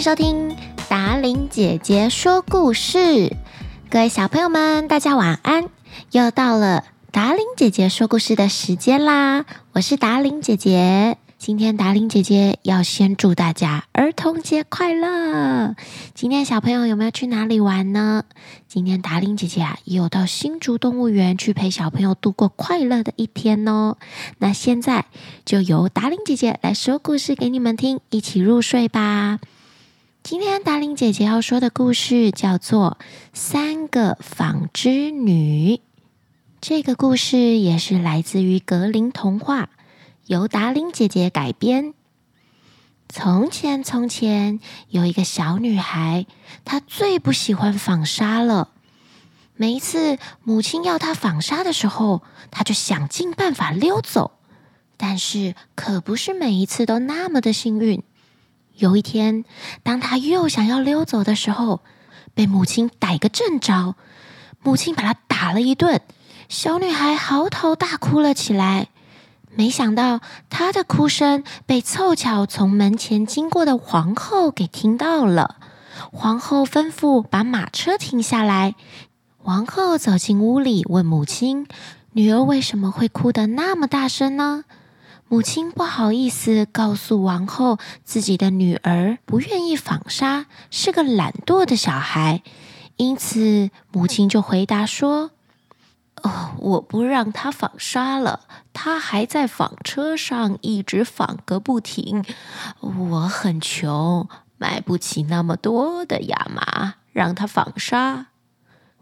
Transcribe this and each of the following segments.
迎收听达伶姐姐说故事。各位小朋友们，大家晚安！又到了达伶姐姐说故事的时间啦！我是达伶姐姐。今天达伶姐姐要先祝大家儿童节快乐。今天小朋友有没有去哪里玩呢？今天达伶姐姐啊，也有到新竹动物园去陪小朋友度过快乐的一天哦。那现在就由达伶姐姐来说故事给你们听，一起入睡吧。今天达伶姐姐要说的故事叫做《三个纺织女》，这个故事也是来自于格林童话。由达伶姐姐改编。从前，从前有一个小女孩，她最不喜欢纺纱了。每一次母亲要她纺纱的时候，她就想尽办法溜走。但是，可不是每一次都那么的幸运。有一天，当她又想要溜走的时候，被母亲逮个正着。母亲把她打了一顿，小女孩嚎啕大哭了起来。没想到，她的哭声被凑巧从门前经过的皇后给听到了。皇后吩咐把马车停下来。皇后走进屋里，问母亲：“女儿为什么会哭得那么大声呢？”母亲不好意思告诉王后，自己的女儿不愿意纺纱，是个懒惰的小孩。因此，母亲就回答说。哦，我不让他纺纱了，他还在纺车上一直纺个不停。我很穷，买不起那么多的亚麻，让他纺纱。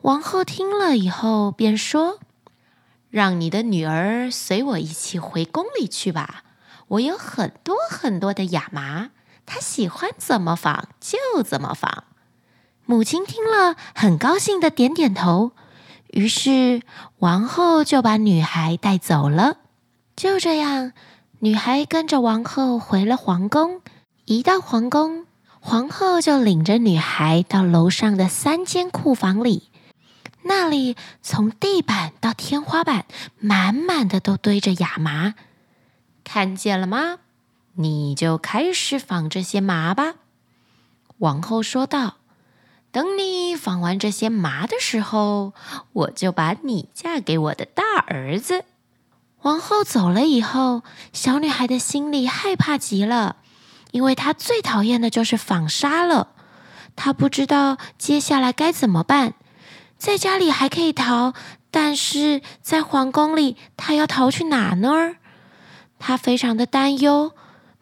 王后听了以后便说：“让你的女儿随我一起回宫里去吧，我有很多很多的亚麻，她喜欢怎么纺就怎么纺。”母亲听了，很高兴的点点头。于是，王后就把女孩带走了。就这样，女孩跟着王后回了皇宫。一到皇宫，皇后就领着女孩到楼上的三间库房里。那里从地板到天花板，满满的都堆着亚麻。看见了吗？你就开始纺这些麻吧。王后说道。等你纺完这些麻的时候，我就把你嫁给我的大儿子。王后走了以后，小女孩的心里害怕极了，因为她最讨厌的就是纺纱了。她不知道接下来该怎么办。在家里还可以逃，但是在皇宫里，他要逃去哪呢？他非常的担忧，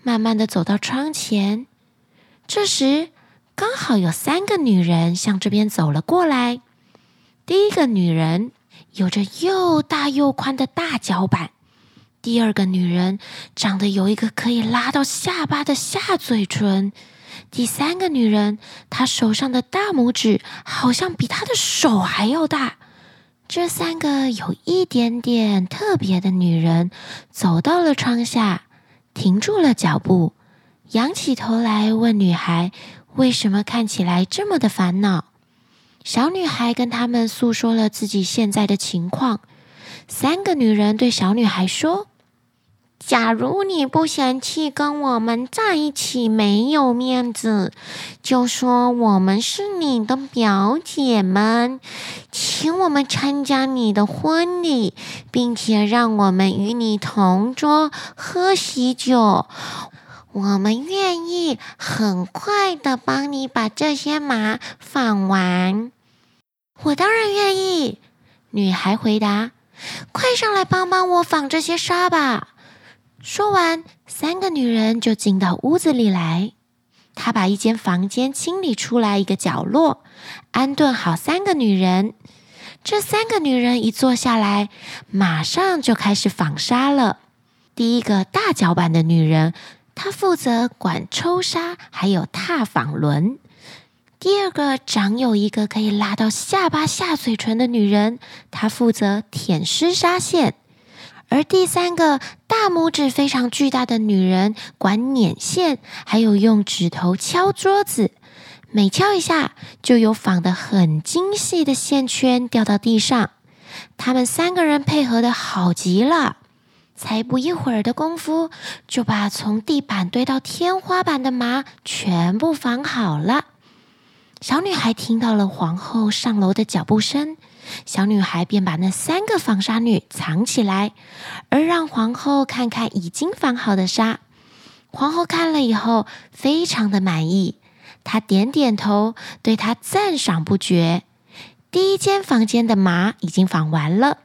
慢慢的走到窗前。这时，刚好有三个女人向这边走了过来。第一个女人有着又大又宽的大脚板，第二个女人长得有一个可以拉到下巴的下嘴唇，第三个女人她手上的大拇指好像比她的手还要大。这三个有一点点特别的女人走到了窗下，停住了脚步，仰起头来问女孩。为什么看起来这么的烦恼？小女孩跟他们诉说了自己现在的情况。三个女人对小女孩说：“假如你不嫌弃跟我们在一起没有面子，就说我们是你的表姐们，请我们参加你的婚礼，并且让我们与你同桌喝喜酒。”我们愿意很快的帮你把这些麻纺完。我当然愿意。女孩回答：“快上来帮帮我纺这些纱吧。”说完，三个女人就进到屋子里来。她把一间房间清理出来一个角落，安顿好三个女人。这三个女人一坐下来，马上就开始纺纱了。第一个大脚板的女人。她负责管抽纱，还有踏纺轮。第二个长有一个可以拉到下巴下嘴唇的女人，她负责舔湿纱线。而第三个大拇指非常巨大的女人，管捻线，还有用指头敲桌子。每敲一下，就有纺得很精细的线圈掉到地上。她们三个人配合得好极了。才不一会儿的功夫，就把从地板堆到天花板的麻全部纺好了。小女孩听到了皇后上楼的脚步声，小女孩便把那三个纺纱女藏起来，而让皇后看看已经纺好的纱。皇后看了以后，非常的满意，她点点头，对她赞赏不绝。第一间房间的麻已经纺完了，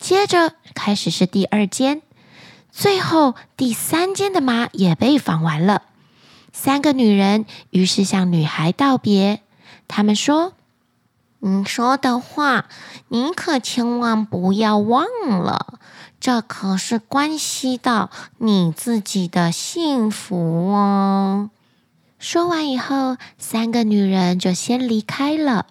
接着开始是第二间，最后第三间的麻也被纺完了。三个女人于是向女孩道别。他们说：“你说的话，你可千万不要忘了，这可是关系到你自己的幸福哦。”说完以后，三个女人就先离开了。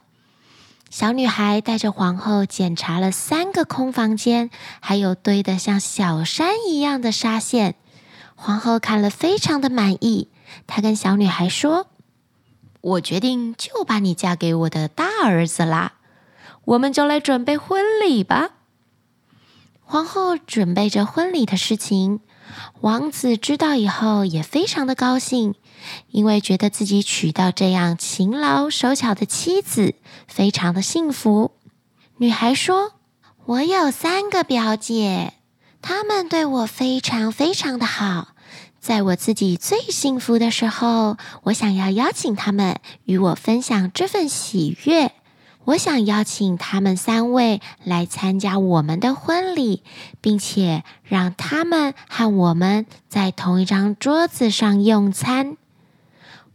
小女孩带着皇后检查了三个空房间，还有堆得像小山一样的纱线。皇后看了非常的满意，她跟小女孩说。我决定就把你嫁给我的大儿子啦，我们就来准备婚礼吧。皇后准备着婚礼的事情，王子知道以后也非常的高兴，因为觉得自己娶到这样勤劳手巧的妻子，非常的幸福。女孩说：“我有三个表姐，她们对我非常非常的好。”在我自己最幸福的时候，我想要邀请他们与我分享这份喜悦。我想邀请他们三位来参加我们的婚礼，并且让他们和我们在同一张桌子上用餐。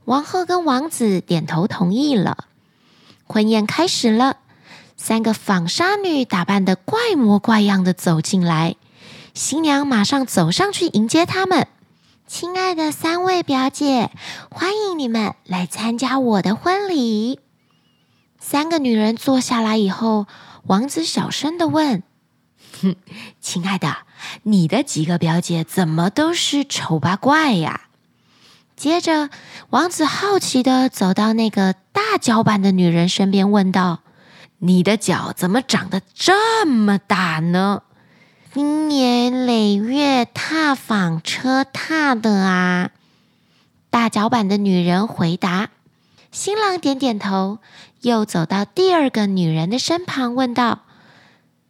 王后跟王子点头同意了。婚宴开始了，三个纺纱女打扮得怪模怪样的走进来，新娘马上走上去迎接他们。亲爱的三位表姐，欢迎你们来参加我的婚礼。三个女人坐下来以后，王子小声的问：“哼，亲爱的，你的几个表姐怎么都是丑八怪呀？”接着，王子好奇的走到那个大脚板的女人身边，问道：“你的脚怎么长得这么大呢？”经年累月踏纺车踏的啊！大脚板的女人回答。新郎点点头，又走到第二个女人的身旁，问道：“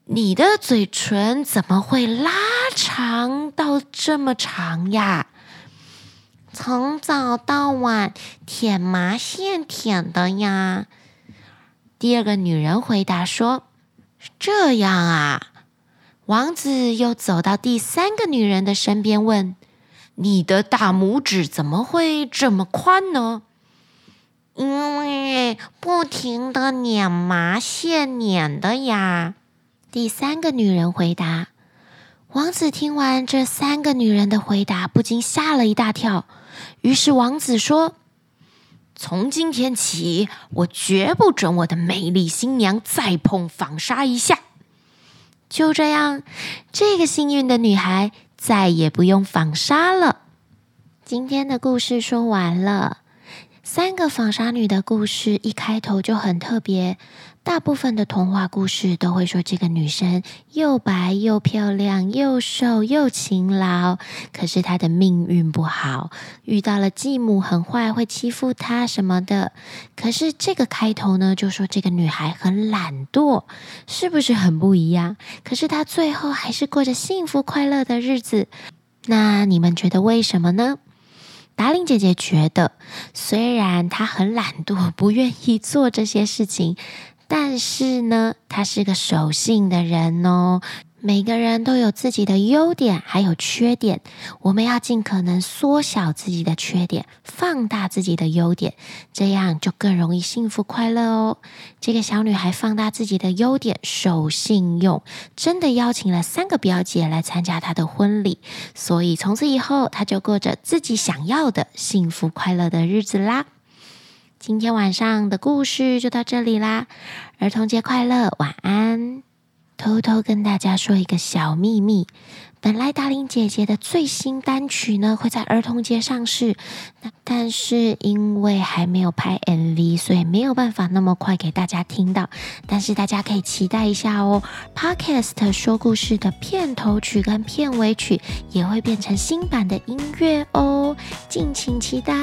你的嘴唇怎么会拉长到这么长呀？”从早到晚舔麻线舔的呀。第二个女人回答说：“这样啊。”王子又走到第三个女人的身边，问：“你的大拇指怎么会这么宽呢？”“因为不停地捻麻线捻的呀。”第三个女人回答。王子听完这三个女人的回答，不禁吓了一大跳。于是王子说：“从今天起，我绝不准我的美丽新娘再碰纺纱一下。”就这样，这个幸运的女孩再也不用纺纱了。今天的故事说完了。三个纺纱女的故事一开头就很特别。大部分的童话故事都会说这个女生又白又漂亮，又瘦又勤劳，可是她的命运不好，遇到了继母很坏，会欺负她什么的。可是这个开头呢，就说这个女孩很懒惰，是不是很不一样？可是她最后还是过着幸福快乐的日子。那你们觉得为什么呢？达令姐姐觉得，虽然她很懒惰，不愿意做这些事情。但是呢，她是个守信的人哦。每个人都有自己的优点，还有缺点。我们要尽可能缩小自己的缺点，放大自己的优点，这样就更容易幸福快乐哦。这个小女孩放大自己的优点，守信用，真的邀请了三个表姐来参加她的婚礼。所以从此以后，她就过着自己想要的幸福快乐的日子啦。今天晚上的故事就到这里啦，儿童节快乐，晚安。偷偷跟大家说一个小秘密。本来达玲姐姐的最新单曲呢会在儿童节上市，但是因为还没有拍 MV，所以没有办法那么快给大家听到。但是大家可以期待一下哦，Podcast 说故事的片头曲跟片尾曲也会变成新版的音乐哦，敬请期待。